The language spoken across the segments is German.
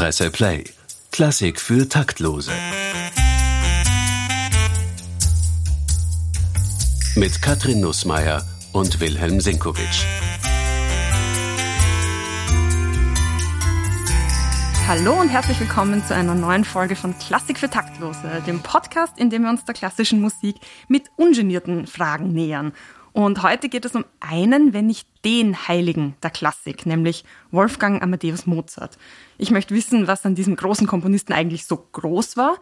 Presse Play. Klassik für Taktlose. Mit Katrin Nussmeier und Wilhelm Sinkowitsch. Hallo und herzlich willkommen zu einer neuen Folge von Klassik für Taktlose, dem Podcast, in dem wir uns der klassischen Musik mit ungenierten Fragen nähern. Und heute geht es um einen, wenn nicht den Heiligen der Klassik, nämlich Wolfgang Amadeus Mozart. Ich möchte wissen, was an diesem großen Komponisten eigentlich so groß war.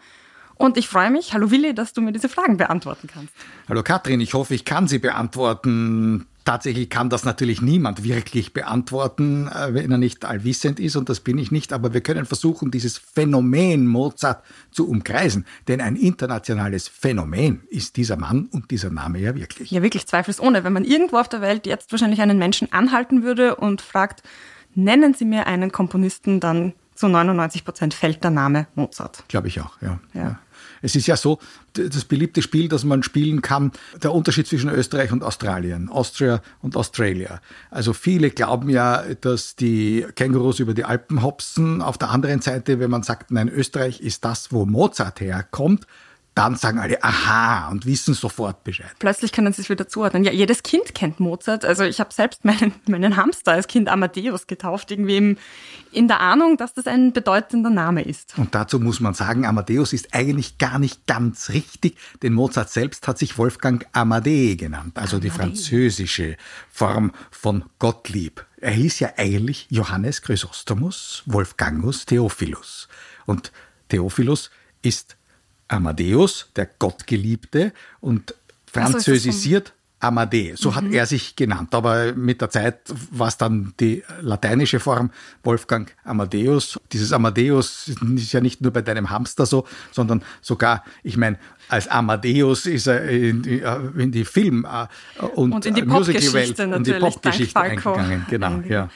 Und ich freue mich, hallo Willi, dass du mir diese Fragen beantworten kannst. Hallo Katrin, ich hoffe, ich kann sie beantworten. Tatsächlich kann das natürlich niemand wirklich beantworten, äh, wenn er nicht allwissend ist, und das bin ich nicht. Aber wir können versuchen, dieses Phänomen Mozart zu umkreisen. Denn ein internationales Phänomen ist dieser Mann und dieser Name ja wirklich. Ja, wirklich zweifelsohne. Wenn man irgendwo auf der Welt jetzt wahrscheinlich einen Menschen anhalten würde und fragt, nennen Sie mir einen Komponisten, dann zu 99 Prozent fällt der Name Mozart. Glaube ich auch, ja. ja. ja. Es ist ja so, das beliebte Spiel, das man spielen kann, der Unterschied zwischen Österreich und Australien, Austria und Australia. Also viele glauben ja, dass die Kängurus über die Alpen hopsen. Auf der anderen Seite, wenn man sagt, nein, Österreich ist das, wo Mozart herkommt, dann sagen alle aha und wissen sofort Bescheid. Plötzlich können sie es wieder zuordnen. Ja, jedes Kind kennt Mozart. Also ich habe selbst meinen, meinen Hamster als Kind Amadeus getauft, irgendwie im, in der Ahnung, dass das ein bedeutender Name ist. Und dazu muss man sagen, Amadeus ist eigentlich gar nicht ganz richtig, denn Mozart selbst hat sich Wolfgang Amadee genannt, also Amadee. die französische Form von Gottlieb. Er hieß ja eigentlich Johannes Chrysostomus Wolfgangus Theophilus. Und Theophilus ist Amadeus, der Gottgeliebte, und französisiert Amadee. So mhm. hat er sich genannt. Aber mit der Zeit war es dann die lateinische Form Wolfgang Amadeus. Dieses Amadeus ist ja nicht nur bei deinem Hamster so, sondern sogar, ich meine, als Amadeus ist er in die, äh, in die Film- äh, und, und in die Musical-Welt und die Popgeschichte eingegangen. Genau, ja.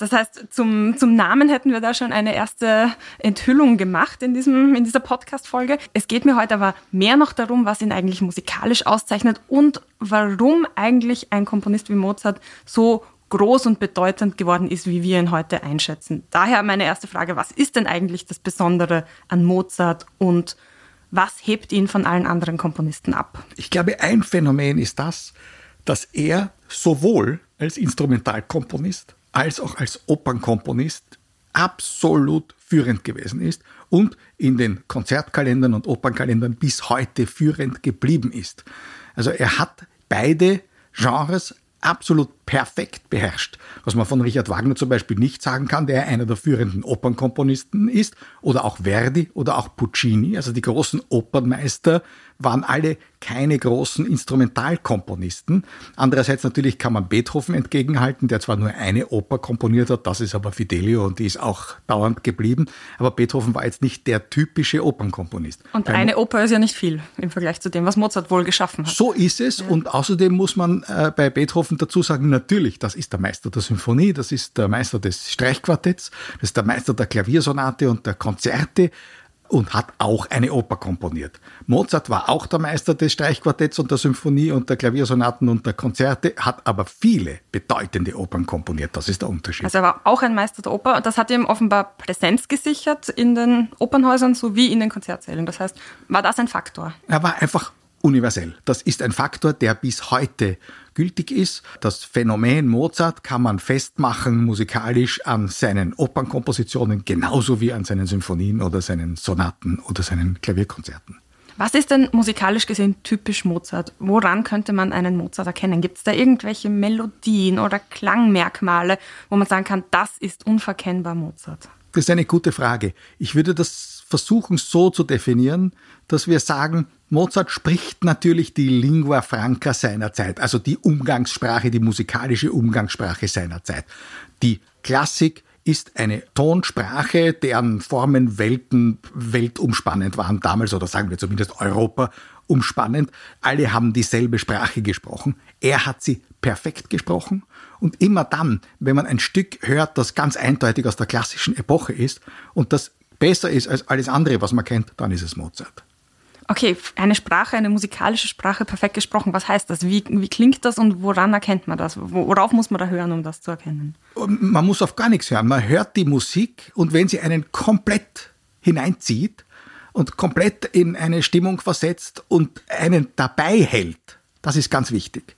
Das heißt, zum, zum Namen hätten wir da schon eine erste Enthüllung gemacht in, diesem, in dieser Podcast-Folge. Es geht mir heute aber mehr noch darum, was ihn eigentlich musikalisch auszeichnet und warum eigentlich ein Komponist wie Mozart so groß und bedeutend geworden ist, wie wir ihn heute einschätzen. Daher meine erste Frage, was ist denn eigentlich das Besondere an Mozart und was hebt ihn von allen anderen Komponisten ab? Ich glaube, ein Phänomen ist das, dass er sowohl als Instrumentalkomponist als auch als Opernkomponist absolut führend gewesen ist und in den Konzertkalendern und Opernkalendern bis heute führend geblieben ist. Also er hat beide Genres absolut perfekt beherrscht. Was man von Richard Wagner zum Beispiel nicht sagen kann, der einer der führenden Opernkomponisten ist, oder auch Verdi oder auch Puccini, also die großen Opernmeister waren alle keine großen Instrumentalkomponisten. Andererseits natürlich kann man Beethoven entgegenhalten, der zwar nur eine Oper komponiert hat, das ist aber Fidelio und die ist auch dauernd geblieben, aber Beethoven war jetzt nicht der typische Opernkomponist. Und Beim eine Oper ist ja nicht viel im Vergleich zu dem, was Mozart wohl geschaffen hat. So ist es ja. und außerdem muss man äh, bei Beethoven dazu sagen, natürlich, das ist der Meister der Symphonie, das ist der Meister des Streichquartetts, das ist der Meister der Klaviersonate und der Konzerte und hat auch eine Oper komponiert. Mozart war auch der Meister des Streichquartetts und der Symphonie und der Klaviersonaten und der Konzerte, hat aber viele bedeutende Opern komponiert. Das ist der Unterschied. Also er war auch ein Meister der Oper. Das hat ihm offenbar Präsenz gesichert in den Opernhäusern sowie in den Konzertsälen. Das heißt, war das ein Faktor? Er war einfach universell. Das ist ein Faktor, der bis heute gültig ist. Das Phänomen Mozart kann man festmachen musikalisch an seinen Opernkompositionen genauso wie an seinen Symphonien oder seinen Sonaten oder seinen Klavierkonzerten. Was ist denn musikalisch gesehen typisch Mozart? Woran könnte man einen Mozart erkennen? Gibt es da irgendwelche Melodien oder Klangmerkmale, wo man sagen kann, das ist unverkennbar Mozart? Das ist eine gute Frage. Ich würde das versuchen so zu definieren, dass wir sagen, Mozart spricht natürlich die Lingua Franca seiner Zeit, also die Umgangssprache, die musikalische Umgangssprache seiner Zeit. Die Klassik ist eine Tonsprache, deren Formen Welten weltumspannend waren damals, oder sagen wir zumindest Europa umspannend. Alle haben dieselbe Sprache gesprochen. Er hat sie perfekt gesprochen. Und immer dann, wenn man ein Stück hört, das ganz eindeutig aus der klassischen Epoche ist und das besser ist als alles andere, was man kennt, dann ist es Mozart. Okay, eine Sprache, eine musikalische Sprache perfekt gesprochen. Was heißt das? Wie, wie klingt das und woran erkennt man das? Worauf muss man da hören, um das zu erkennen? Man muss auf gar nichts hören. Man hört die Musik und wenn sie einen komplett hineinzieht und komplett in eine Stimmung versetzt und einen dabei hält, das ist ganz wichtig,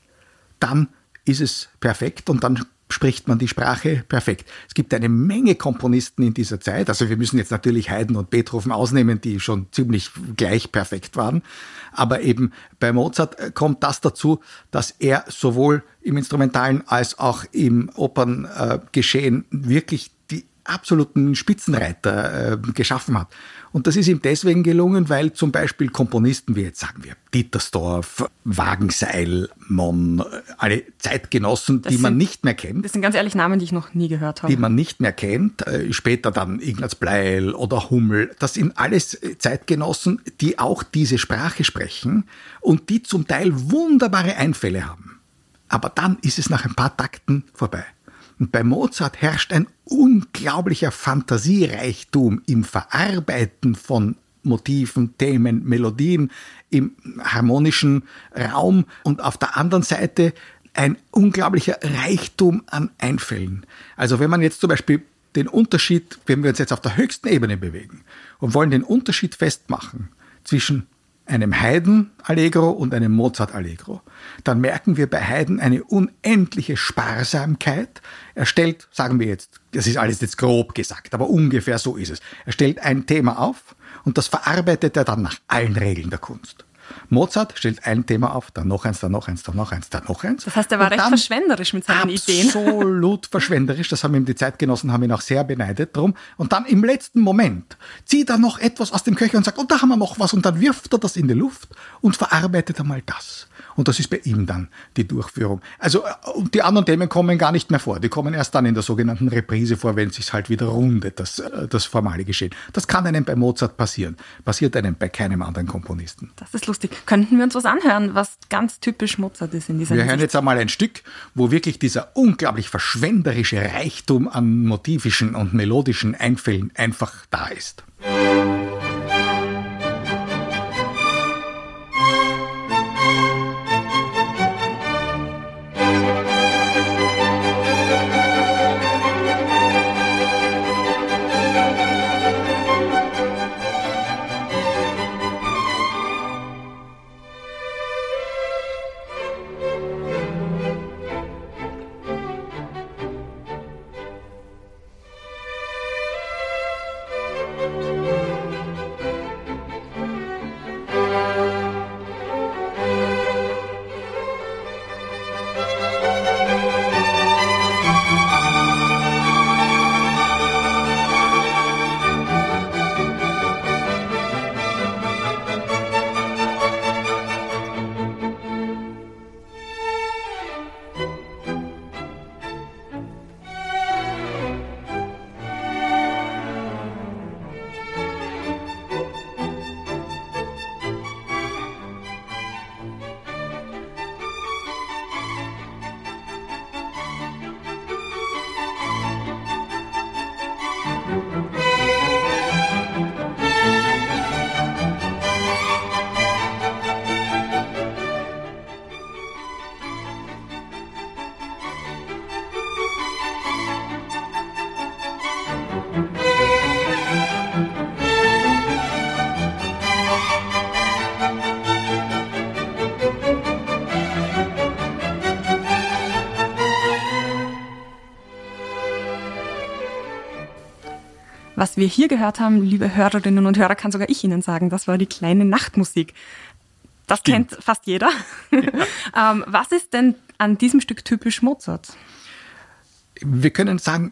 dann ist es perfekt und dann spricht man die Sprache perfekt. Es gibt eine Menge Komponisten in dieser Zeit. Also wir müssen jetzt natürlich Haydn und Beethoven ausnehmen, die schon ziemlich gleich perfekt waren. Aber eben bei Mozart äh, kommt das dazu, dass er sowohl im Instrumentalen als auch im Operngeschehen wirklich absoluten Spitzenreiter äh, geschaffen hat. Und das ist ihm deswegen gelungen, weil zum Beispiel Komponisten wie jetzt sagen wir Dietersdorf, Wagenseil, Mon, alle Zeitgenossen, das die sind, man nicht mehr kennt. Das sind ganz ehrlich Namen, die ich noch nie gehört habe. Die man nicht mehr kennt. Äh, später dann Ignaz Bleil oder Hummel. Das sind alles Zeitgenossen, die auch diese Sprache sprechen und die zum Teil wunderbare Einfälle haben. Aber dann ist es nach ein paar Takten vorbei. Und bei Mozart herrscht ein unglaublicher Fantasiereichtum im Verarbeiten von Motiven, Themen, Melodien im harmonischen Raum und auf der anderen Seite ein unglaublicher Reichtum an Einfällen. Also wenn man jetzt zum Beispiel den Unterschied, wenn wir uns jetzt auf der höchsten Ebene bewegen und wollen den Unterschied festmachen zwischen einem Haydn-Allegro und einem Mozart-Allegro, dann merken wir bei Haydn eine unendliche Sparsamkeit. Er stellt, sagen wir jetzt, das ist alles jetzt grob gesagt, aber ungefähr so ist es. Er stellt ein Thema auf und das verarbeitet er dann nach allen Regeln der Kunst. Mozart stellt ein Thema auf, dann noch eins, dann noch eins, dann noch eins, dann noch eins. Das heißt, er war recht verschwenderisch mit seinen Ideen. Absolut verschwenderisch. Das haben ihm die Zeitgenossen haben ihn auch sehr beneidet drum. Und dann im letzten Moment zieht er noch etwas aus dem Köcher und sagt, und oh, da haben wir noch was. Und dann wirft er das in die Luft und verarbeitet einmal das. Und das ist bei ihm dann die Durchführung. Also äh, die anderen Themen kommen gar nicht mehr vor. Die kommen erst dann in der sogenannten Reprise vor, wenn es sich halt wieder rundet, das, äh, das formale Geschehen. Das kann einem bei Mozart passieren. Passiert einem bei keinem anderen Komponisten. Das ist lustig. Könnten wir uns was anhören, was ganz typisch Mozart ist in dieser Wir hören jetzt einmal ein Stück, wo wirklich dieser unglaublich verschwenderische Reichtum an motivischen und melodischen Einfällen einfach da ist. Was wir hier gehört haben, liebe Hörerinnen und Hörer, kann sogar ich Ihnen sagen, das war die kleine Nachtmusik. Das Stimmt. kennt fast jeder. Ja. ähm, was ist denn an diesem Stück typisch Mozart? Wir können sagen,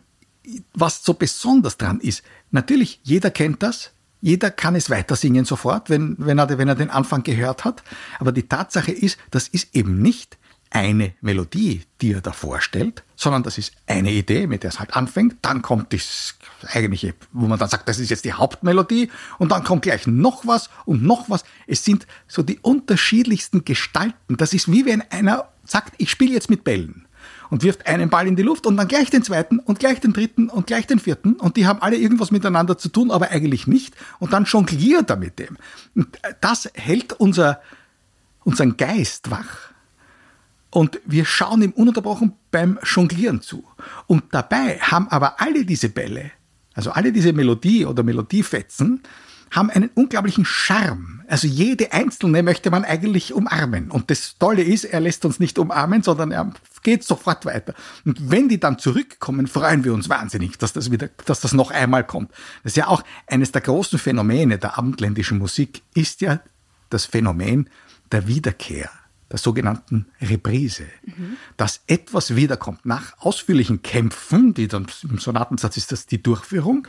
was so besonders dran ist. Natürlich, jeder kennt das. Jeder kann es weiter singen sofort, wenn, wenn, er, wenn er den Anfang gehört hat. Aber die Tatsache ist, das ist eben nicht eine Melodie, die er da vorstellt, sondern das ist eine Idee, mit der es halt anfängt. Dann kommt das eigentliche, wo man dann sagt, das ist jetzt die Hauptmelodie und dann kommt gleich noch was und noch was. Es sind so die unterschiedlichsten Gestalten. Das ist wie wenn einer sagt, ich spiele jetzt mit Bällen. und wirft einen Ball in die Luft und dann gleich den zweiten und gleich den dritten und gleich den vierten und die haben alle irgendwas miteinander zu tun, aber eigentlich nicht und dann jongliert er mit dem. Und das hält unser, unseren Geist wach. Und wir schauen ihm ununterbrochen beim Jonglieren zu. Und dabei haben aber alle diese Bälle, also alle diese Melodie oder Melodiefetzen, haben einen unglaublichen Charme. Also jede einzelne möchte man eigentlich umarmen. Und das Tolle ist, er lässt uns nicht umarmen, sondern er geht sofort weiter. Und wenn die dann zurückkommen, freuen wir uns wahnsinnig, dass das wieder, dass das noch einmal kommt. Das ist ja auch eines der großen Phänomene der abendländischen Musik, ist ja das Phänomen der Wiederkehr der sogenannten Reprise, mhm. dass etwas wiederkommt. Nach ausführlichen Kämpfen, die dann im Sonatensatz ist das die Durchführung,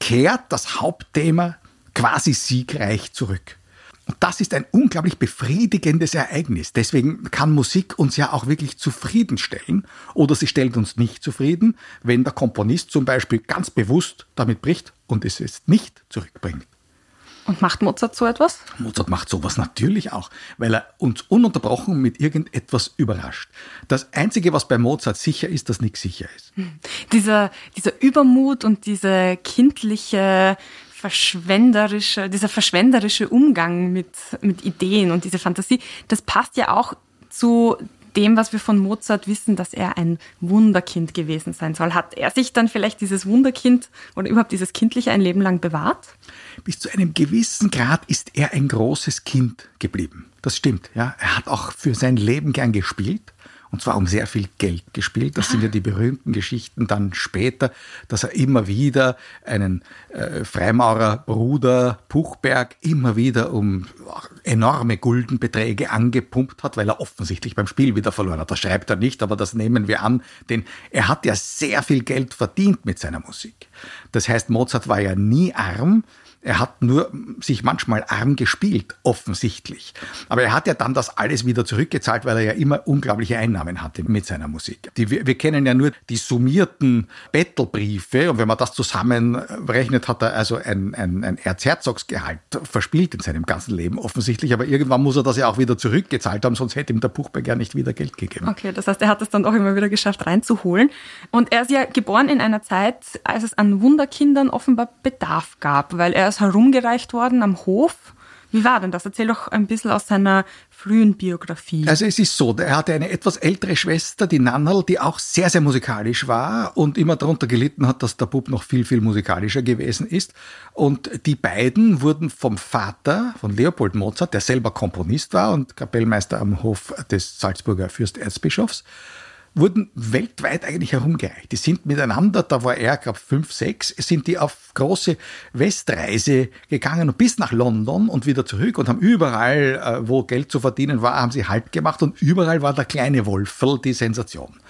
kehrt das Hauptthema quasi siegreich zurück. Und das ist ein unglaublich befriedigendes Ereignis. Deswegen kann Musik uns ja auch wirklich zufriedenstellen oder sie stellt uns nicht zufrieden, wenn der Komponist zum Beispiel ganz bewusst damit bricht und es jetzt nicht zurückbringt. Und macht Mozart so etwas? Mozart macht sowas natürlich auch, weil er uns ununterbrochen mit irgendetwas überrascht. Das Einzige, was bei Mozart sicher ist, dass nichts sicher ist. Hm. Dieser, dieser Übermut und diese kindliche verschwenderische, dieser verschwenderische Umgang mit, mit Ideen und diese Fantasie, das passt ja auch zu dem, was wir von Mozart wissen, dass er ein Wunderkind gewesen sein soll. Hat er sich dann vielleicht dieses Wunderkind oder überhaupt dieses Kindliche ein Leben lang bewahrt? Bis zu einem gewissen Grad ist er ein großes Kind geblieben. Das stimmt, ja. Er hat auch für sein Leben gern gespielt und zwar um sehr viel Geld gespielt. Das sind ja die berühmten Geschichten dann später, dass er immer wieder einen äh, Freimaurerbruder Puchberg immer wieder um enorme Guldenbeträge angepumpt hat, weil er offensichtlich beim Spiel wieder verloren hat. Das schreibt er nicht, aber das nehmen wir an, denn er hat ja sehr viel Geld verdient mit seiner Musik. Das heißt, Mozart war ja nie arm, er hat nur sich manchmal arm gespielt, offensichtlich. Aber er hat ja dann das alles wieder zurückgezahlt, weil er ja immer unglaubliche Einnahmen hatte mit seiner Musik. Die, wir, wir kennen ja nur die summierten Bettelbriefe und wenn man das zusammenrechnet, hat er also ein, ein, ein Erzherzogsgehalt verspielt in seinem ganzen Leben offensichtlich. Aber irgendwann muss er das ja auch wieder zurückgezahlt haben, sonst hätte ihm der Buchberg ja nicht wieder Geld gegeben. Okay, das heißt, er hat es dann auch immer wieder geschafft reinzuholen. Und er ist ja geboren in einer Zeit, als es an Wunderkindern offenbar Bedarf gab, weil er ist herumgereicht worden am Hof. Wie war denn das? Erzähl doch ein bisschen aus seiner frühen Biografie. Also es ist so, er hatte eine etwas ältere Schwester, die Nannel, die auch sehr, sehr musikalisch war und immer darunter gelitten hat, dass der Bub noch viel, viel musikalischer gewesen ist. Und die beiden wurden vom Vater, von Leopold Mozart, der selber Komponist war und Kapellmeister am Hof des Salzburger Fürsterzbischofs, wurden weltweit eigentlich herumgereicht. Die sind miteinander, da war er, glaube fünf, sechs, sind die auf große Westreise gegangen und bis nach London und wieder zurück und haben überall, äh, wo Geld zu verdienen war, haben sie Halt gemacht und überall war der kleine Wolferl die Sensation.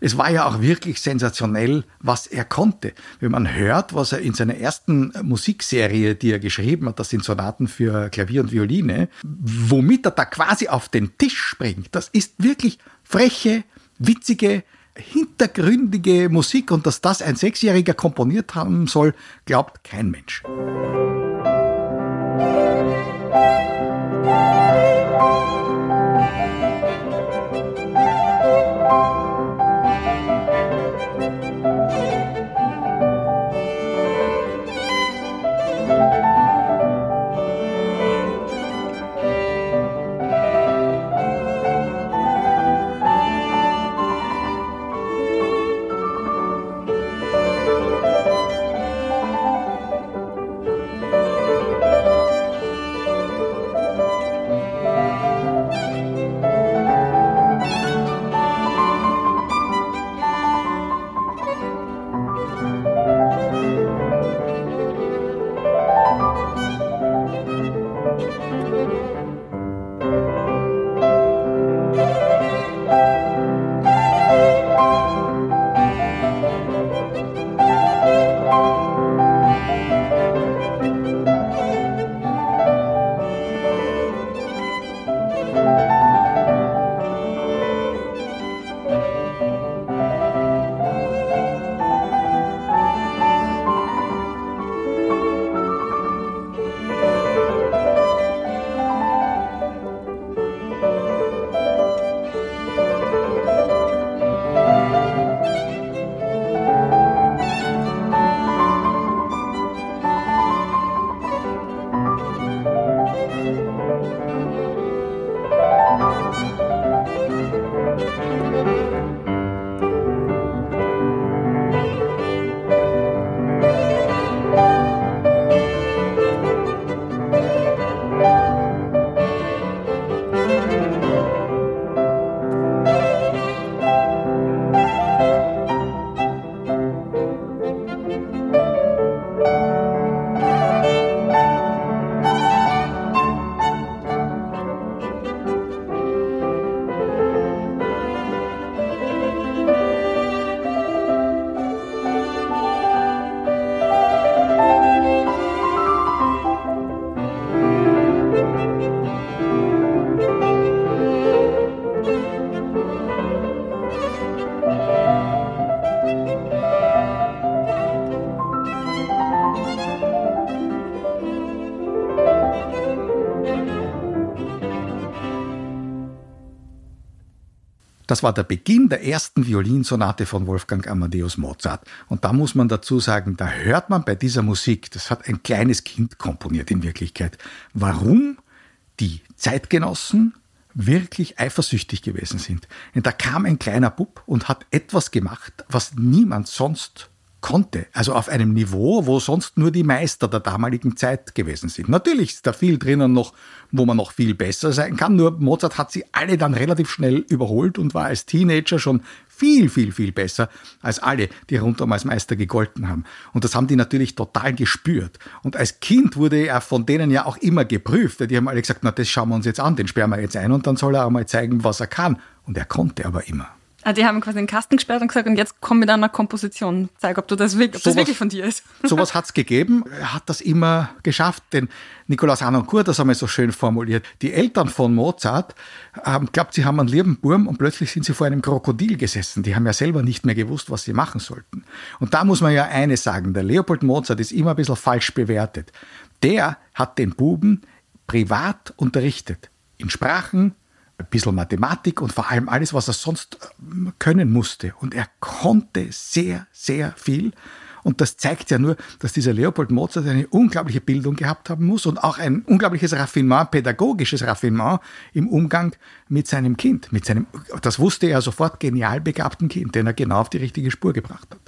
Es war ja auch wirklich sensationell, was er konnte. Wenn man hört, was er in seiner ersten Musikserie, die er geschrieben hat, das sind Sonaten für Klavier und Violine, womit er da quasi auf den Tisch springt, das ist wirklich freche, witzige, hintergründige Musik und dass das ein Sechsjähriger komponiert haben soll, glaubt kein Mensch. Das war der Beginn der ersten Violinsonate von Wolfgang Amadeus Mozart. Und da muss man dazu sagen, da hört man bei dieser Musik, das hat ein kleines Kind komponiert in Wirklichkeit, warum die Zeitgenossen wirklich eifersüchtig gewesen sind. Und da kam ein kleiner Bub und hat etwas gemacht, was niemand sonst konnte. Also auf einem Niveau, wo sonst nur die Meister der damaligen Zeit gewesen sind. Natürlich ist da viel drinnen noch, wo man noch viel besser sein kann. Nur Mozart hat sie alle dann relativ schnell überholt und war als Teenager schon viel, viel, viel besser als alle, die rundum als Meister gegolten haben. Und das haben die natürlich total gespürt. Und als Kind wurde er von denen ja auch immer geprüft. Die haben alle gesagt, na, das schauen wir uns jetzt an, den sperren wir jetzt ein und dann soll er auch mal zeigen, was er kann. Und er konnte aber immer. Ah, die haben quasi den Kasten gesperrt und gesagt, und jetzt komm mit einer Komposition. Zeig, ob, du das, ob so das wirklich von dir ist. Sowas hat es gegeben. Er hat das immer geschafft, denn Nikolaus Anoncourt, das haben wir so schön formuliert. Die Eltern von Mozart haben glaubt, sie haben einen lieben Burm und plötzlich sind sie vor einem Krokodil gesessen. Die haben ja selber nicht mehr gewusst, was sie machen sollten. Und da muss man ja eines sagen. Der Leopold Mozart ist immer ein bisschen falsch bewertet. Der hat den Buben privat unterrichtet. In Sprachen, ein bisschen Mathematik und vor allem alles, was er sonst äh, können musste. Und er konnte sehr, sehr viel. Und das zeigt ja nur, dass dieser Leopold Mozart eine unglaubliche Bildung gehabt haben muss und auch ein unglaubliches Raffinement, pädagogisches Raffinement im Umgang mit seinem Kind, mit seinem, das wusste er sofort, genial begabten Kind, den er genau auf die richtige Spur gebracht hat.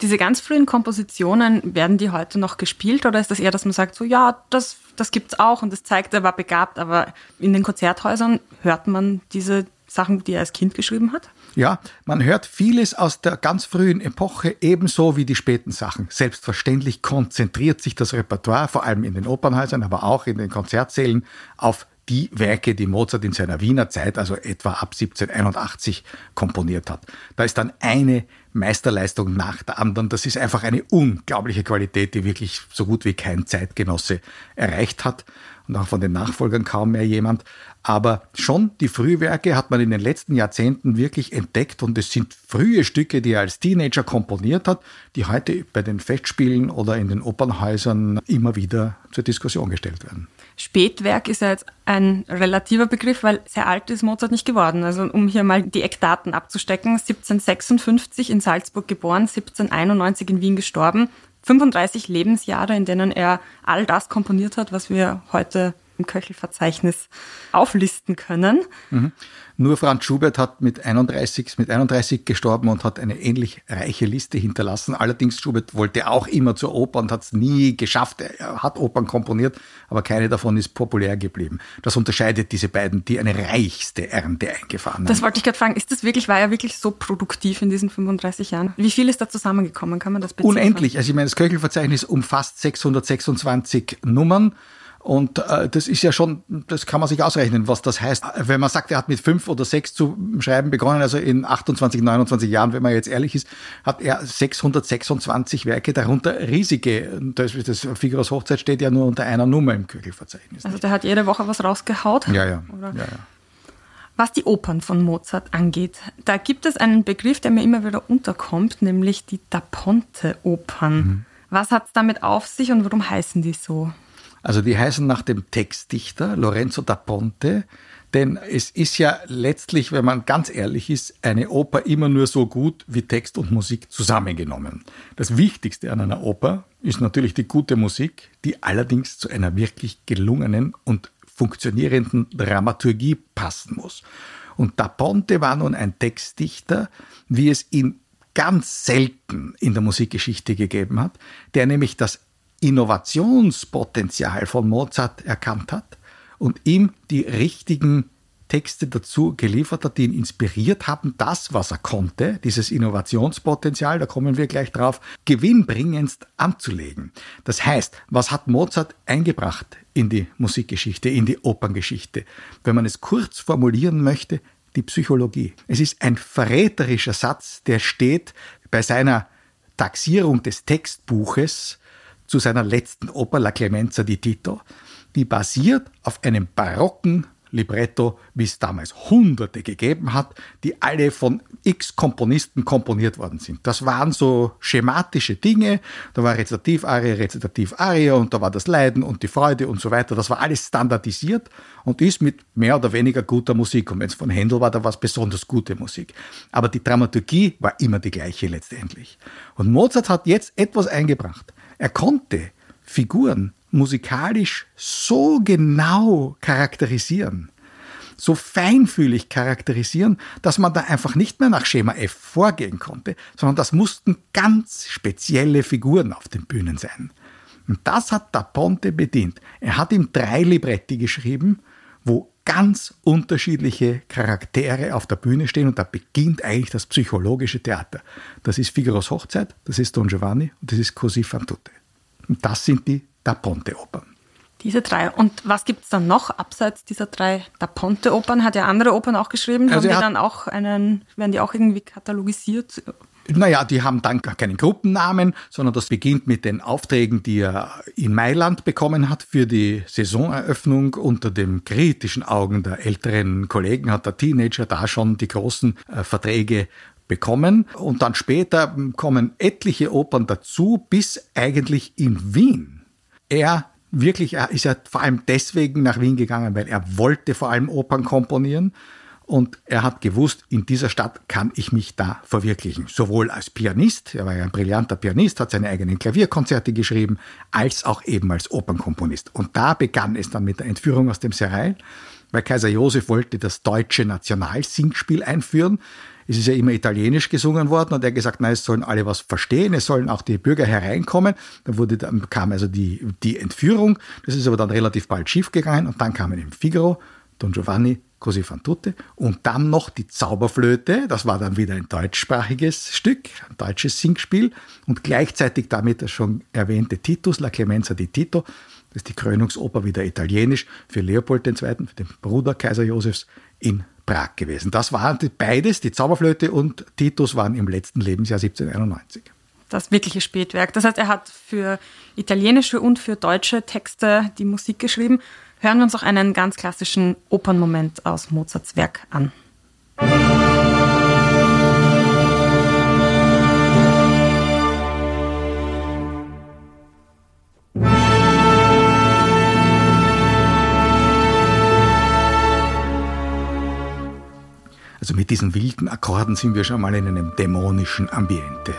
Diese ganz frühen Kompositionen, werden die heute noch gespielt oder ist das eher, dass man sagt, so ja, das, das es auch und das zeigt, er war begabt, aber in den Konzerthäusern hört man diese Sachen, die er als Kind geschrieben hat? Ja, man hört vieles aus der ganz frühen Epoche ebenso wie die späten Sachen. Selbstverständlich konzentriert sich das Repertoire, vor allem in den Opernhäusern, aber auch in den Konzertsälen, auf die Werke, die Mozart in seiner Wiener Zeit, also etwa ab 1781, komponiert hat. Da ist dann eine Meisterleistung nach der anderen. Das ist einfach eine unglaubliche Qualität, die wirklich so gut wie kein Zeitgenosse erreicht hat und auch von den Nachfolgern kaum mehr jemand. Aber schon die Frühwerke hat man in den letzten Jahrzehnten wirklich entdeckt und es sind frühe Stücke, die er als Teenager komponiert hat, die heute bei den Festspielen oder in den Opernhäusern immer wieder zur Diskussion gestellt werden. Spätwerk ist ja jetzt ein relativer Begriff, weil sehr alt ist Mozart nicht geworden. Also um hier mal die Eckdaten abzustecken, 1756 in Salzburg geboren, 1791 in Wien gestorben, 35 Lebensjahre, in denen er all das komponiert hat, was wir heute im Köchelverzeichnis auflisten können. Mhm. Nur Franz Schubert hat mit 31, mit 31 gestorben und hat eine ähnlich reiche Liste hinterlassen. Allerdings Schubert wollte auch immer zur Oper und hat es nie geschafft. Er hat Opern komponiert, aber keine davon ist populär geblieben. Das unterscheidet diese beiden, die eine reichste Ernte eingefahren haben. Das wollte ich gerade fragen. Ist das wirklich, war er wirklich so produktiv in diesen 35 Jahren? Wie viel ist da zusammengekommen? Kann man das beziffern? Unendlich. Also ich meine, das Köchelverzeichnis umfasst 626 Nummern. Und äh, das ist ja schon, das kann man sich ausrechnen, was das heißt. Wenn man sagt, er hat mit fünf oder sechs zu schreiben begonnen, also in 28, 29 Jahren, wenn man jetzt ehrlich ist, hat er 626 Werke, darunter riesige. Das, das Figaros Hochzeit steht ja nur unter einer Nummer im Köchelverzeichnis. Also der hat jede Woche was rausgehaut? Ja, ja. ja, ja. Was die Opern von Mozart angeht, da gibt es einen Begriff, der mir immer wieder unterkommt, nämlich die Da Ponte-Opern. Mhm. Was hat es damit auf sich und warum heißen die so? Also die heißen nach dem Textdichter Lorenzo da Ponte, denn es ist ja letztlich, wenn man ganz ehrlich ist, eine Oper immer nur so gut wie Text und Musik zusammengenommen. Das Wichtigste an einer Oper ist natürlich die gute Musik, die allerdings zu einer wirklich gelungenen und funktionierenden Dramaturgie passen muss. Und da Ponte war nun ein Textdichter, wie es ihn ganz selten in der Musikgeschichte gegeben hat, der nämlich das Innovationspotenzial von Mozart erkannt hat und ihm die richtigen Texte dazu geliefert hat, die ihn inspiriert haben, das, was er konnte, dieses Innovationspotenzial, da kommen wir gleich drauf, gewinnbringendst anzulegen. Das heißt, was hat Mozart eingebracht in die Musikgeschichte, in die Operngeschichte? Wenn man es kurz formulieren möchte, die Psychologie. Es ist ein verräterischer Satz, der steht bei seiner Taxierung des Textbuches zu seiner letzten Oper La Clemenza di Tito, die basiert auf einem barocken Libretto, wie es damals Hunderte gegeben hat, die alle von x Komponisten komponiert worden sind. Das waren so schematische Dinge. Da war Rezitativ-Arie, Rezitativ-Arie und da war das Leiden und die Freude und so weiter. Das war alles standardisiert und ist mit mehr oder weniger guter Musik. Und wenn es von Händel war, da war es besonders gute Musik. Aber die Dramaturgie war immer die gleiche letztendlich. Und Mozart hat jetzt etwas eingebracht. Er konnte Figuren musikalisch so genau charakterisieren, so feinfühlig charakterisieren, dass man da einfach nicht mehr nach Schema F vorgehen konnte, sondern das mussten ganz spezielle Figuren auf den Bühnen sein. Und das hat Da Ponte bedient. Er hat ihm drei Libretti geschrieben, ganz unterschiedliche Charaktere auf der Bühne stehen und da beginnt eigentlich das psychologische Theater. Das ist Figaros Hochzeit, das ist Don Giovanni und das ist Così fan tutte. Und das sind die Da Ponte-Opern. Diese drei. Und was gibt es dann noch abseits dieser drei Da Ponte-Opern? Hat er andere Opern auch geschrieben? Also Haben die dann auch einen, werden die auch irgendwie katalogisiert? Naja, die haben dann gar keinen Gruppennamen, sondern das beginnt mit den Aufträgen, die er in Mailand bekommen hat für die Saisoneröffnung. Unter den kritischen Augen der älteren Kollegen hat der Teenager da schon die großen äh, Verträge bekommen. Und dann später kommen etliche Opern dazu, bis eigentlich in Wien. Er wirklich, er ist ja vor allem deswegen nach Wien gegangen, weil er wollte vor allem Opern komponieren. Und er hat gewusst, in dieser Stadt kann ich mich da verwirklichen. Sowohl als Pianist, er war ja ein brillanter Pianist, hat seine eigenen Klavierkonzerte geschrieben, als auch eben als Opernkomponist. Und da begann es dann mit der Entführung aus dem Serail, weil Kaiser Josef wollte das deutsche Nationalsingspiel einführen es ist ja immer italienisch gesungen worden und er hat gesagt, nein, es sollen alle was verstehen, es sollen auch die Bürger hereinkommen. Dann wurde, dann kam also die, die Entführung. Das ist aber dann relativ bald schiefgegangen und dann kamen im Figaro, Don Giovanni, Così fan tutte und dann noch die Zauberflöte. Das war dann wieder ein deutschsprachiges Stück, ein deutsches Singspiel und gleichzeitig damit das schon erwähnte Titus, La Clemenza di Tito. Das ist die Krönungsoper wieder italienisch für Leopold II., für den Bruder Kaiser Josefs in Prag gewesen. Das waren beides, die Zauberflöte und Titus waren im letzten Lebensjahr 1791. Das wirkliche Spätwerk. Das heißt, er hat für italienische und für deutsche Texte die Musik geschrieben. Hören wir uns auch einen ganz klassischen Opernmoment aus Mozarts Werk an. Also mit diesen wilden Akkorden sind wir schon mal in einem dämonischen Ambiente.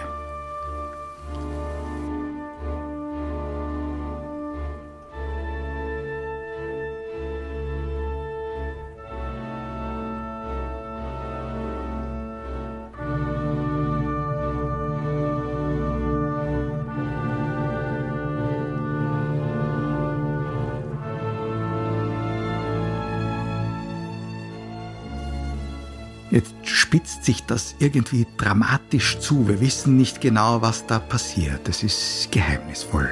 Jetzt spitzt sich das irgendwie dramatisch zu. Wir wissen nicht genau, was da passiert. Es ist geheimnisvoll.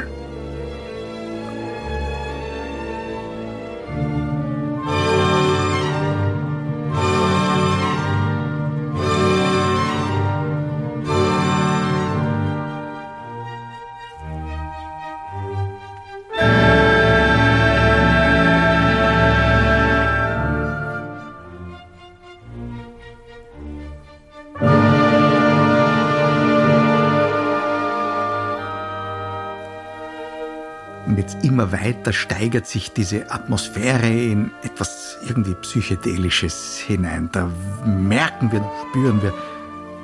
Weiter steigert sich diese Atmosphäre in etwas irgendwie Psychedelisches hinein. Da merken wir, spüren wir,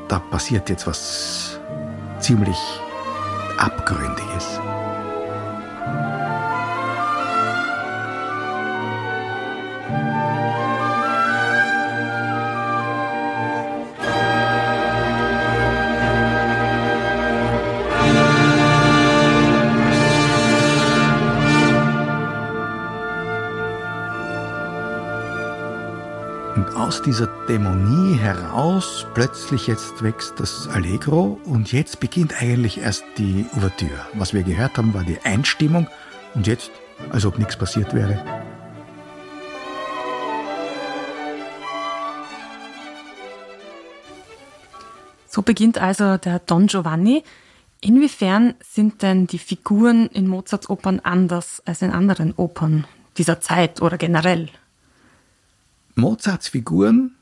da passiert jetzt was ziemlich Abgründiges. Aus dieser Dämonie heraus plötzlich jetzt wächst das Allegro und jetzt beginnt eigentlich erst die Ouvertüre. Was wir gehört haben, war die Einstimmung und jetzt, als ob nichts passiert wäre. So beginnt also der Don Giovanni. Inwiefern sind denn die Figuren in Mozarts Opern anders als in anderen Opern dieser Zeit oder generell? Mozarts Figuren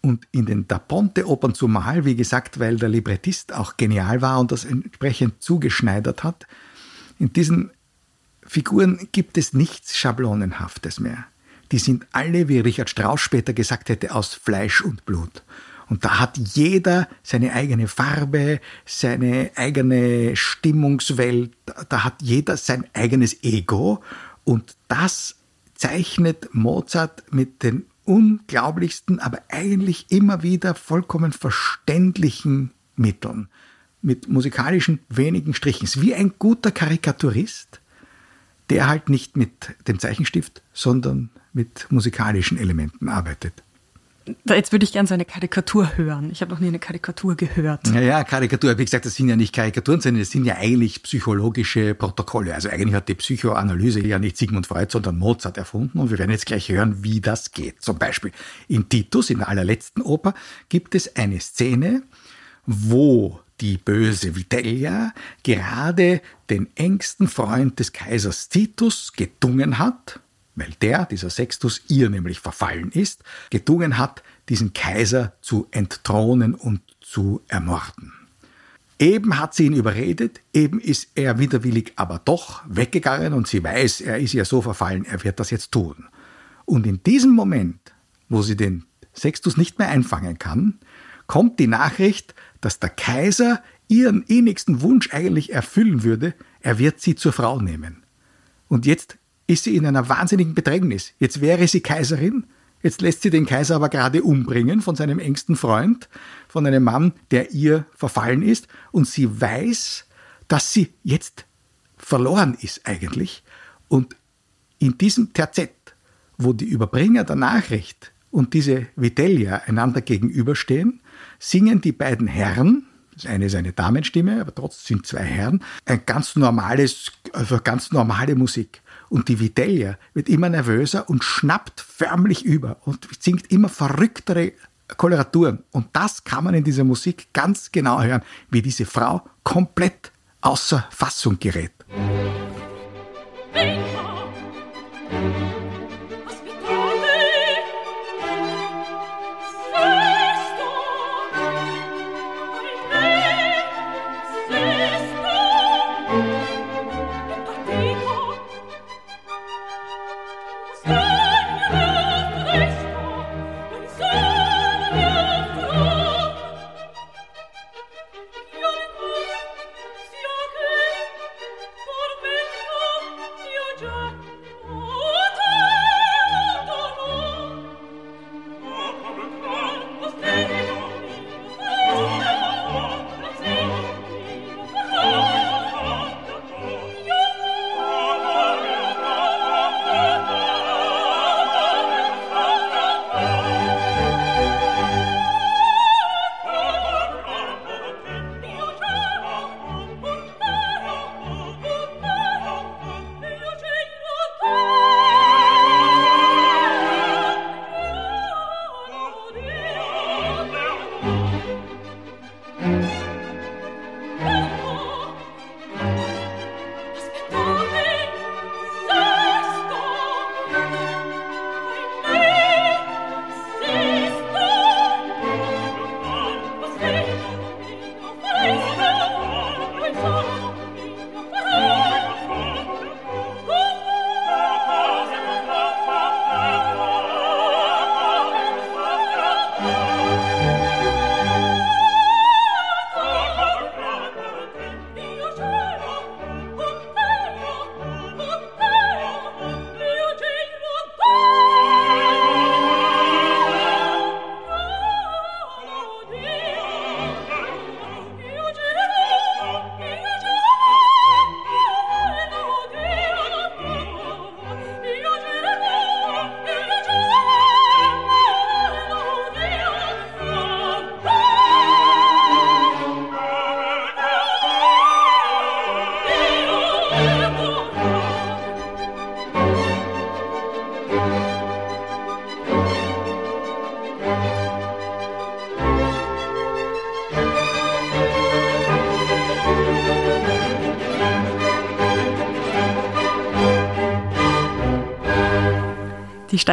und in den Da Ponte-Opern zumal, wie gesagt, weil der Librettist auch genial war und das entsprechend zugeschneidert hat, in diesen Figuren gibt es nichts Schablonenhaftes mehr. Die sind alle, wie Richard Strauss später gesagt hätte, aus Fleisch und Blut. Und da hat jeder seine eigene Farbe, seine eigene Stimmungswelt, da hat jeder sein eigenes Ego. Und das zeichnet Mozart mit den unglaublichsten, aber eigentlich immer wieder vollkommen verständlichen Mitteln. Mit musikalischen wenigen Strichen. Es ist wie ein guter Karikaturist, der halt nicht mit dem Zeichenstift, sondern mit musikalischen Elementen arbeitet. Jetzt würde ich gerne so eine Karikatur hören. Ich habe noch nie eine Karikatur gehört. Naja, Karikatur, wie gesagt, das sind ja nicht Karikaturen, sondern das sind ja eigentlich psychologische Protokolle. Also eigentlich hat die Psychoanalyse ja nicht Sigmund Freud, sondern Mozart erfunden. Und wir werden jetzt gleich hören, wie das geht. Zum Beispiel in Titus, in der allerletzten Oper, gibt es eine Szene, wo die böse Vitellia gerade den engsten Freund des Kaisers Titus gedungen hat, weil der, dieser Sextus, ihr nämlich verfallen ist, gedungen hat, diesen Kaiser zu entthronen und zu ermorden. Eben hat sie ihn überredet, eben ist er widerwillig aber doch weggegangen und sie weiß, er ist ihr so verfallen, er wird das jetzt tun. Und in diesem Moment, wo sie den Sextus nicht mehr einfangen kann, kommt die Nachricht, dass der Kaiser ihren innigsten Wunsch eigentlich erfüllen würde, er wird sie zur Frau nehmen. Und jetzt ist sie in einer wahnsinnigen Bedrängnis. Jetzt wäre sie Kaiserin, jetzt lässt sie den Kaiser aber gerade umbringen von seinem engsten Freund, von einem Mann, der ihr verfallen ist, und sie weiß, dass sie jetzt verloren ist eigentlich. Und in diesem Terzett, wo die Überbringer der Nachricht und diese Vitellia einander gegenüberstehen, singen die beiden Herren, das eine ist eine Damenstimme, aber trotzdem sind zwei Herren, ein ganz normales, also ganz normale Musik. Und die Vitellia wird immer nervöser und schnappt förmlich über und singt immer verrücktere Koloraturen. Und das kann man in dieser Musik ganz genau hören, wie diese Frau komplett außer Fassung gerät.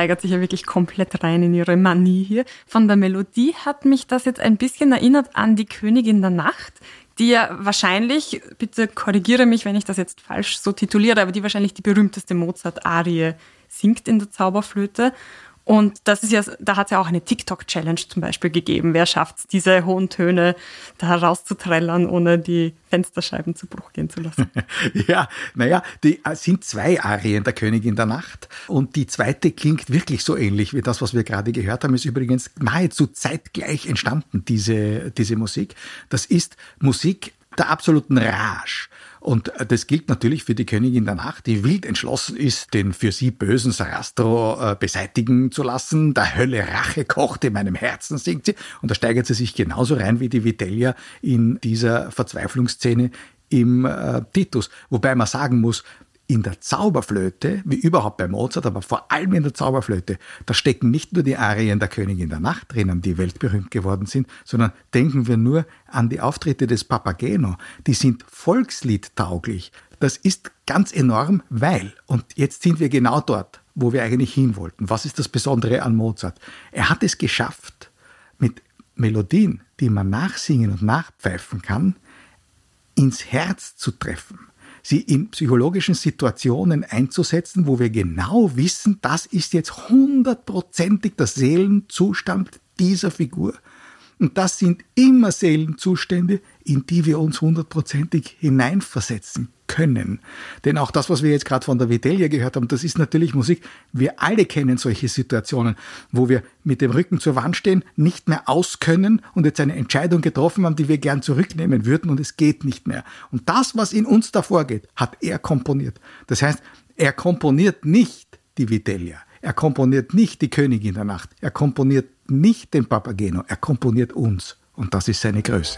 Steigert sich ja wirklich komplett rein in ihre Manie hier. Von der Melodie hat mich das jetzt ein bisschen erinnert an die Königin der Nacht, die ja wahrscheinlich, bitte korrigiere mich, wenn ich das jetzt falsch so tituliere, aber die wahrscheinlich die berühmteste Mozart-Arie singt in der Zauberflöte. Und das ist ja, da hat es ja auch eine TikTok-Challenge zum Beispiel gegeben. Wer schafft es, diese hohen Töne da rauszuträllern, ohne die Fensterscheiben zu Bruch gehen zu lassen? ja, naja, die äh, sind zwei Arien der Königin der Nacht. Und die zweite klingt wirklich so ähnlich wie das, was wir gerade gehört haben. Ist übrigens nahezu zeitgleich entstanden, diese, diese Musik. Das ist Musik der absoluten Rage. Und äh, das gilt natürlich für die Königin der Nacht, die wild entschlossen ist, den für sie bösen Sarastro äh, beseitigen zu lassen. Der Hölle Rache kocht in meinem Herzen, singt sie. Und da steigert sie sich genauso rein wie die Vitellia in dieser Verzweiflungsszene im äh, Titus. Wobei man sagen muss, in der Zauberflöte, wie überhaupt bei Mozart, aber vor allem in der Zauberflöte, da stecken nicht nur die Arien der Königin der Nacht drinnen, die weltberühmt geworden sind, sondern denken wir nur an die Auftritte des Papageno. Die sind volksliedtauglich. Das ist ganz enorm, weil, und jetzt sind wir genau dort, wo wir eigentlich hin wollten. Was ist das Besondere an Mozart? Er hat es geschafft, mit Melodien, die man nachsingen und nachpfeifen kann, ins Herz zu treffen sie in psychologischen Situationen einzusetzen, wo wir genau wissen, das ist jetzt hundertprozentig der Seelenzustand dieser Figur. Und das sind immer Seelenzustände, in die wir uns hundertprozentig hineinversetzen können. Denn auch das, was wir jetzt gerade von der Vitellia gehört haben, das ist natürlich Musik. Wir alle kennen solche Situationen, wo wir mit dem Rücken zur Wand stehen, nicht mehr auskönnen und jetzt eine Entscheidung getroffen haben, die wir gern zurücknehmen würden und es geht nicht mehr. Und das, was in uns davor geht, hat er komponiert. Das heißt, er komponiert nicht die Vitellia. Er komponiert nicht die Königin der Nacht. Er komponiert nicht den Papageno. Er komponiert uns. Und das ist seine Größe.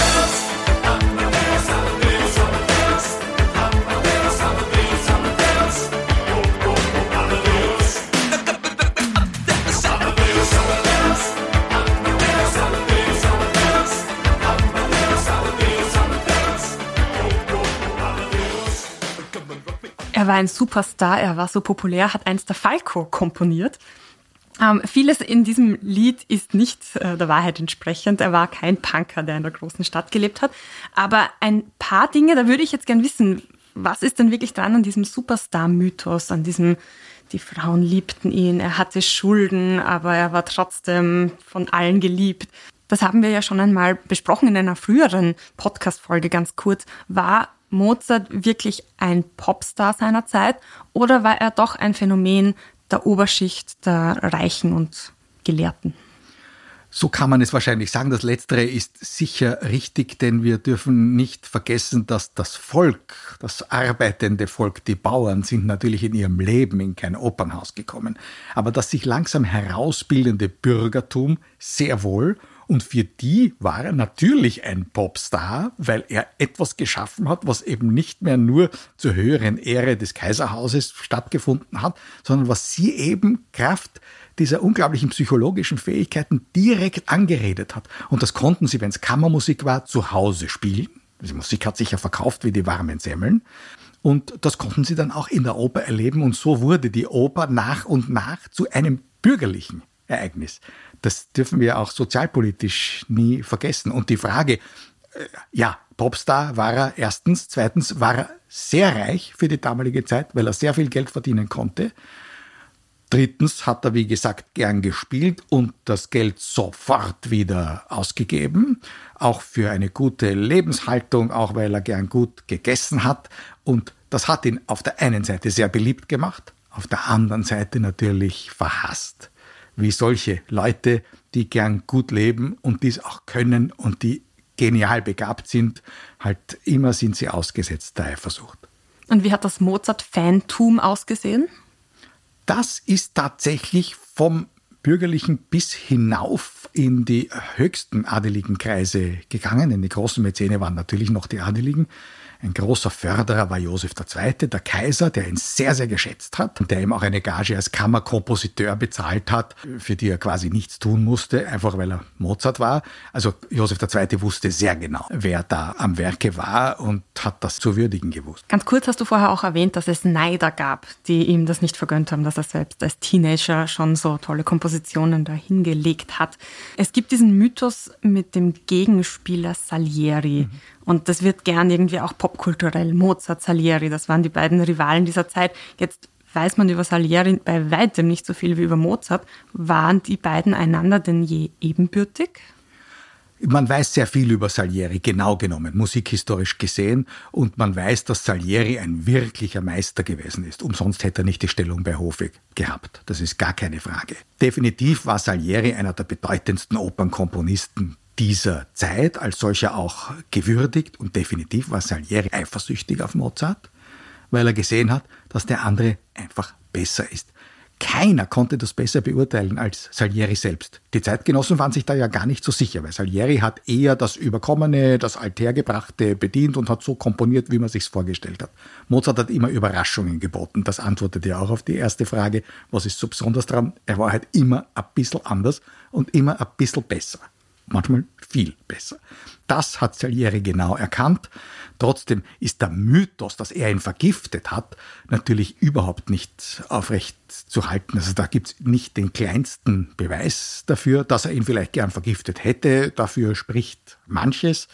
Er war ein Superstar, er war so populär, hat eins der Falco komponiert. Ähm, vieles in diesem Lied ist nicht äh, der Wahrheit entsprechend. Er war kein Punker, der in der großen Stadt gelebt hat. Aber ein paar Dinge, da würde ich jetzt gern wissen, was ist denn wirklich dran an diesem Superstar-Mythos, an diesem, die Frauen liebten ihn, er hatte Schulden, aber er war trotzdem von allen geliebt. Das haben wir ja schon einmal besprochen in einer früheren Podcast-Folge ganz kurz. War Mozart wirklich ein Popstar seiner Zeit oder war er doch ein Phänomen der Oberschicht der Reichen und Gelehrten? So kann man es wahrscheinlich sagen. Das Letztere ist sicher richtig, denn wir dürfen nicht vergessen, dass das Volk, das arbeitende Volk, die Bauern sind natürlich in ihrem Leben in kein Opernhaus gekommen. Aber das sich langsam herausbildende Bürgertum sehr wohl und für die war er natürlich ein Popstar, weil er etwas geschaffen hat, was eben nicht mehr nur zur höheren Ehre des Kaiserhauses stattgefunden hat, sondern was sie eben Kraft dieser unglaublichen psychologischen Fähigkeiten direkt angeredet hat. Und das konnten sie, wenn es Kammermusik war, zu Hause spielen Die Musik hat sich ja verkauft wie die warmen Semmeln. Und das konnten sie dann auch in der Oper erleben. Und so wurde die Oper nach und nach zu einem bürgerlichen Ereignis. Das dürfen wir auch sozialpolitisch nie vergessen. Und die Frage, äh, ja, Popstar war er erstens, zweitens war er sehr reich für die damalige Zeit, weil er sehr viel Geld verdienen konnte. Drittens hat er, wie gesagt, gern gespielt und das Geld sofort wieder ausgegeben. Auch für eine gute Lebenshaltung, auch weil er gern gut gegessen hat. Und das hat ihn auf der einen Seite sehr beliebt gemacht, auf der anderen Seite natürlich verhasst. Wie solche Leute, die gern gut leben und dies auch können und die genial begabt sind, halt immer sind sie ausgesetzt der Eifersucht. Und wie hat das Mozart-Fantum ausgesehen? das ist tatsächlich vom bürgerlichen bis hinauf in die höchsten adeligen Kreise gegangen. Denn die großen Mäzene waren natürlich noch die Adeligen. Ein großer Förderer war Josef II., der Kaiser, der ihn sehr, sehr geschätzt hat und der ihm auch eine Gage als Kammerkompositeur bezahlt hat, für die er quasi nichts tun musste, einfach weil er Mozart war. Also Josef II. wusste sehr genau, wer da am Werke war und hat das zu würdigen gewusst. Ganz kurz hast du vorher auch erwähnt, dass es Neider gab, die ihm das nicht vergönnt haben, dass er selbst als Teenager schon so tolle Kompositionen da hingelegt hat. Es gibt diesen Mythos mit dem Gegenspieler Salieri. Mhm. Und das wird gern irgendwie auch popkulturell. Mozart, Salieri, das waren die beiden Rivalen dieser Zeit. Jetzt weiß man über Salieri bei weitem nicht so viel wie über Mozart. Waren die beiden einander denn je ebenbürtig? Man weiß sehr viel über Salieri, genau genommen, musikhistorisch gesehen, und man weiß, dass Salieri ein wirklicher Meister gewesen ist. Umsonst hätte er nicht die Stellung bei Hofe gehabt. Das ist gar keine Frage. Definitiv war Salieri einer der bedeutendsten Opernkomponisten dieser Zeit als solcher auch gewürdigt und definitiv war Salieri eifersüchtig auf Mozart, weil er gesehen hat, dass der andere einfach besser ist. Keiner konnte das besser beurteilen als Salieri selbst. Die Zeitgenossen waren sich da ja gar nicht so sicher, weil Salieri hat eher das Überkommene, das Althergebrachte bedient und hat so komponiert, wie man sich's vorgestellt hat. Mozart hat immer Überraschungen geboten. Das antwortet ja auch auf die erste Frage, was ist so besonders dran? Er war halt immer ein bisschen anders und immer ein bisschen besser manchmal viel besser. Das hat Salieri genau erkannt. Trotzdem ist der Mythos, dass er ihn vergiftet hat, natürlich überhaupt nicht aufrecht zu halten. Also da gibt es nicht den kleinsten Beweis dafür, dass er ihn vielleicht gern vergiftet hätte. Dafür spricht manches.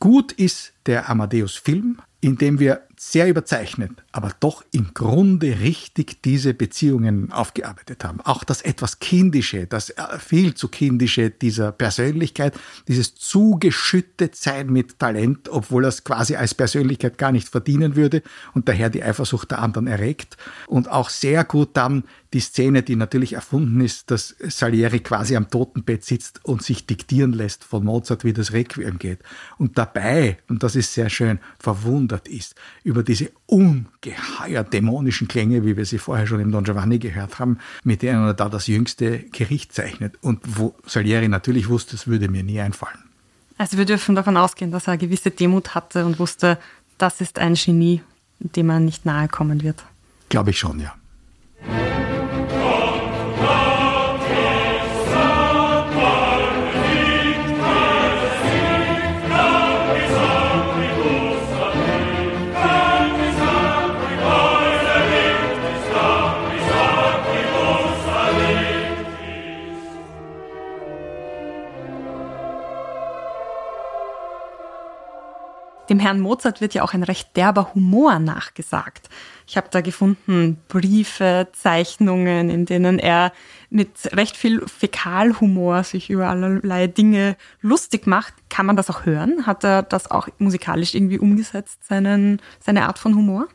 Gut ist der Amadeus-Film, in dem wir sehr überzeichnet, aber doch im Grunde richtig diese Beziehungen aufgearbeitet haben. Auch das etwas Kindische, das äh, viel zu Kindische dieser Persönlichkeit, dieses zugeschüttet sein mit Talent, obwohl er es quasi als Persönlichkeit gar nicht verdienen würde und daher die Eifersucht der anderen erregt. Und auch sehr gut dann die Szene, die natürlich erfunden ist, dass Salieri quasi am Totenbett sitzt und sich diktieren lässt von Mozart, wie das Requiem geht. Und dabei, und das ist sehr schön, verwundert ist über diese ungeheuer dämonischen Klänge, wie wir sie vorher schon im Don Giovanni gehört haben, mit denen er da das jüngste Gericht zeichnet. Und wo Salieri natürlich wusste, es würde mir nie einfallen. Also wir dürfen davon ausgehen, dass er eine gewisse Demut hatte und wusste, das ist ein Genie, dem er nicht nahe kommen wird. Glaube ich schon, ja. Dem Herrn Mozart wird ja auch ein recht derber Humor nachgesagt. Ich habe da gefunden Briefe, Zeichnungen, in denen er mit recht viel Fäkalhumor sich über allerlei Dinge lustig macht. Kann man das auch hören? Hat er das auch musikalisch irgendwie umgesetzt, seinen, seine Art von Humor?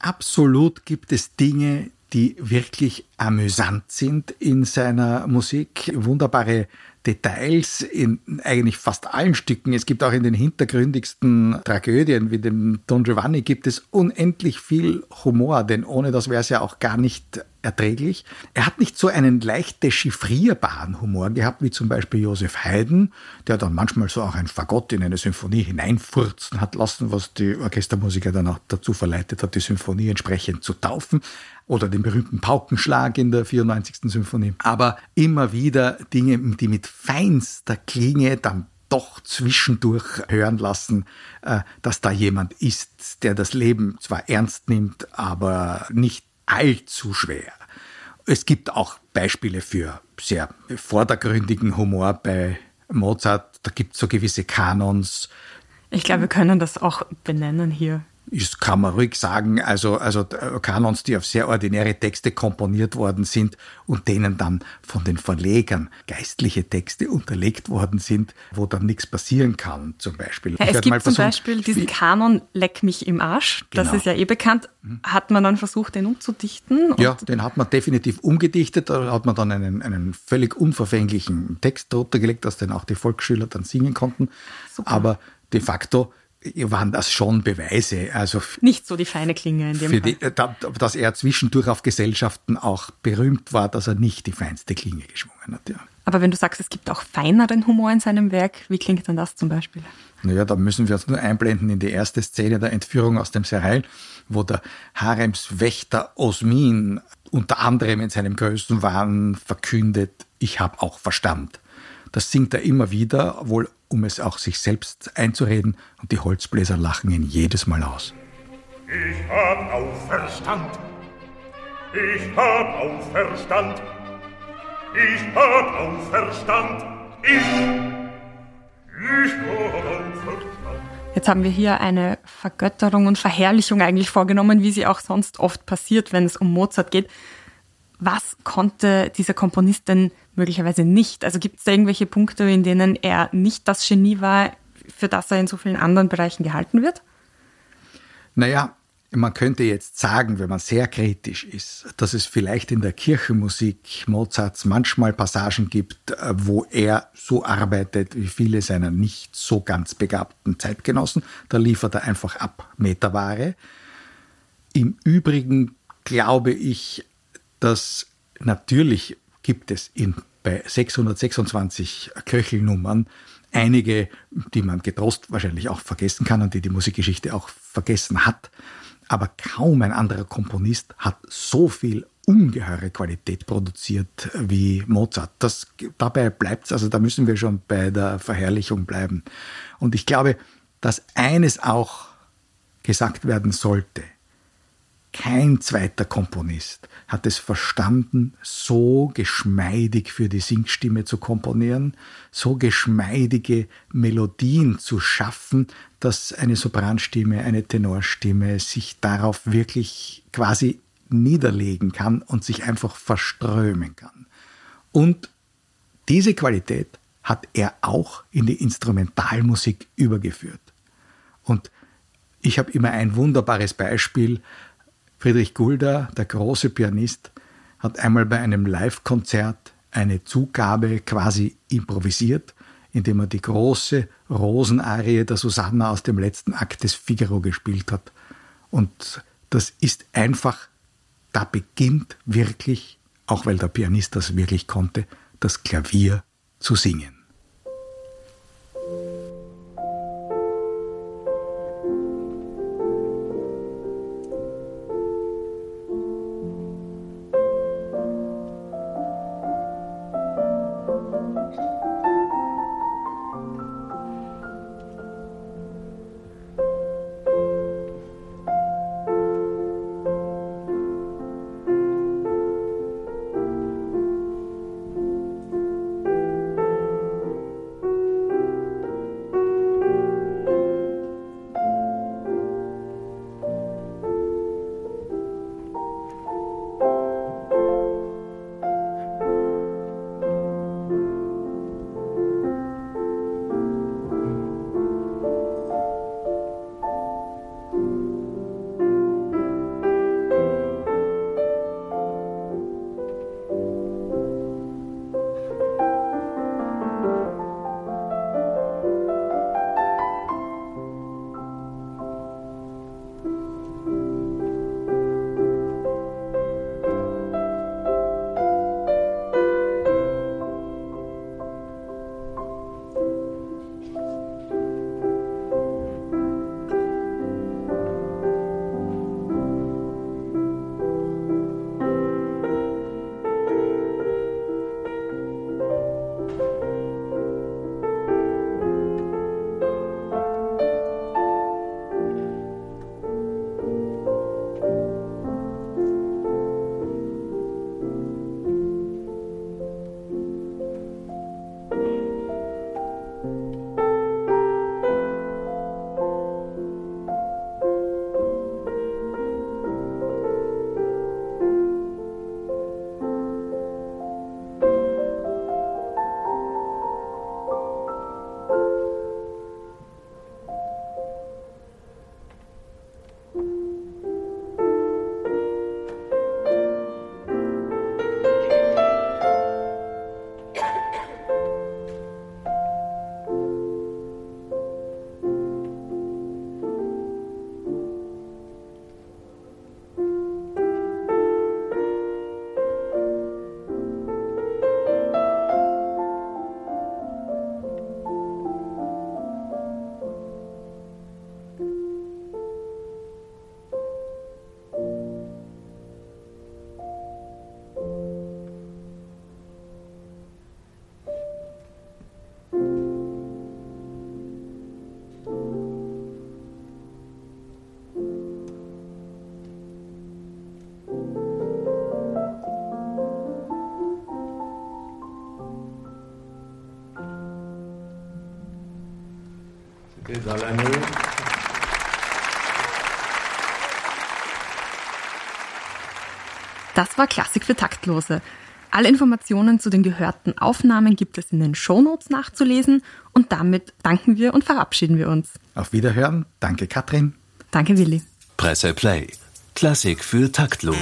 Absolut gibt es Dinge, die wirklich amüsant sind in seiner Musik. Wunderbare Details in eigentlich fast allen Stücken. Es gibt auch in den hintergründigsten Tragödien wie dem Don Giovanni gibt es unendlich viel Humor, denn ohne das wäre es ja auch gar nicht erträglich. Er hat nicht so einen leicht dechiffrierbaren Humor gehabt, wie zum Beispiel Josef Haydn, der dann manchmal so auch ein Fagott in eine Symphonie hineinfurzen hat lassen, was die Orchestermusiker dann auch dazu verleitet hat, die Symphonie entsprechend zu taufen oder den berühmten Paukenschlag in der 94. Symphonie. Aber immer wieder Dinge, die mit feinster Klinge dann doch zwischendurch hören lassen, äh, dass da jemand ist, der das Leben zwar ernst nimmt, aber nicht allzu schwer. Es gibt auch Beispiele für sehr vordergründigen Humor bei Mozart. Da gibt es so gewisse Kanons. Ich glaube, wir können das auch benennen hier das kann man ruhig sagen, also, also Kanons, die auf sehr ordinäre Texte komponiert worden sind und denen dann von den Verlegern geistliche Texte unterlegt worden sind, wo dann nichts passieren kann, zum Beispiel. Ja, es gibt zum versuchen, Beispiel diesen Kanon Leck mich im Arsch, genau. das ist ja eh bekannt. Hat man dann versucht, den umzudichten? Ja, den hat man definitiv umgedichtet, da hat man dann einen, einen völlig unverfänglichen Text drunter gelegt, dass den auch die Volksschüler dann singen konnten. Super. Aber de facto waren das schon Beweise. Also nicht so die feine Klinge in dem Fall. Die, dass er zwischendurch auf Gesellschaften auch berühmt war, dass er nicht die feinste Klinge geschwungen hat. Ja. Aber wenn du sagst, es gibt auch feineren Humor in seinem Werk, wie klingt denn das zum Beispiel? Naja, da müssen wir uns nur einblenden in die erste Szene der Entführung aus dem Serail, wo der Haremswächter Osmin unter anderem in seinem größten Wahn verkündet, ich habe auch Verstand. Das singt er immer wieder, wohl um es auch sich selbst einzureden, und die Holzbläser lachen ihn jedes Mal aus. Ich hab auch Verstand. Ich hab auch Verstand. Ich hab auch Verstand. Ich. Ich hab auch Verstand. Jetzt haben wir hier eine Vergötterung und Verherrlichung eigentlich vorgenommen, wie sie auch sonst oft passiert, wenn es um Mozart geht. Was konnte dieser Komponist denn möglicherweise nicht? Also gibt es da irgendwelche Punkte, in denen er nicht das Genie war, für das er in so vielen anderen Bereichen gehalten wird? Naja, man könnte jetzt sagen, wenn man sehr kritisch ist, dass es vielleicht in der Kirchenmusik Mozarts manchmal Passagen gibt, äh, wo er so arbeitet wie viele seiner nicht so ganz begabten Zeitgenossen. Da liefert er einfach ab Meterware. Im Übrigen glaube ich, dass natürlich gibt es in, bei 626 Köchelnummern einige, die man getrost wahrscheinlich auch vergessen kann und die die Musikgeschichte auch vergessen hat. Aber kaum ein anderer Komponist hat so viel ungeheure Qualität produziert wie Mozart. Das, dabei bleibt es, also da müssen wir schon bei der Verherrlichung bleiben. Und ich glaube, dass eines auch gesagt werden sollte. Kein zweiter Komponist hat es verstanden, so geschmeidig für die Singstimme zu komponieren, so geschmeidige Melodien zu schaffen, dass eine Sopranstimme, eine Tenorstimme sich darauf wirklich quasi niederlegen kann und sich einfach verströmen kann. Und diese Qualität hat er auch in die Instrumentalmusik übergeführt. Und ich habe immer ein wunderbares Beispiel Friedrich Gulda, der große Pianist, hat einmal bei einem Live-Konzert eine Zugabe quasi improvisiert, indem er die große Rosenarie der Susanna aus dem letzten Akt des Figaro gespielt hat. Und das ist einfach, da beginnt wirklich, auch weil der Pianist das wirklich konnte, das Klavier zu singen. Das war Klassik für Taktlose. Alle Informationen zu den gehörten Aufnahmen gibt es in den Shownotes nachzulesen und damit danken wir und verabschieden wir uns. Auf Wiederhören. Danke, Katrin. Danke, Willi. Presse Play. Klassik für Taktlose.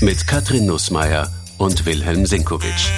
Mit Katrin Nussmeier und Wilhelm Sinkowitsch.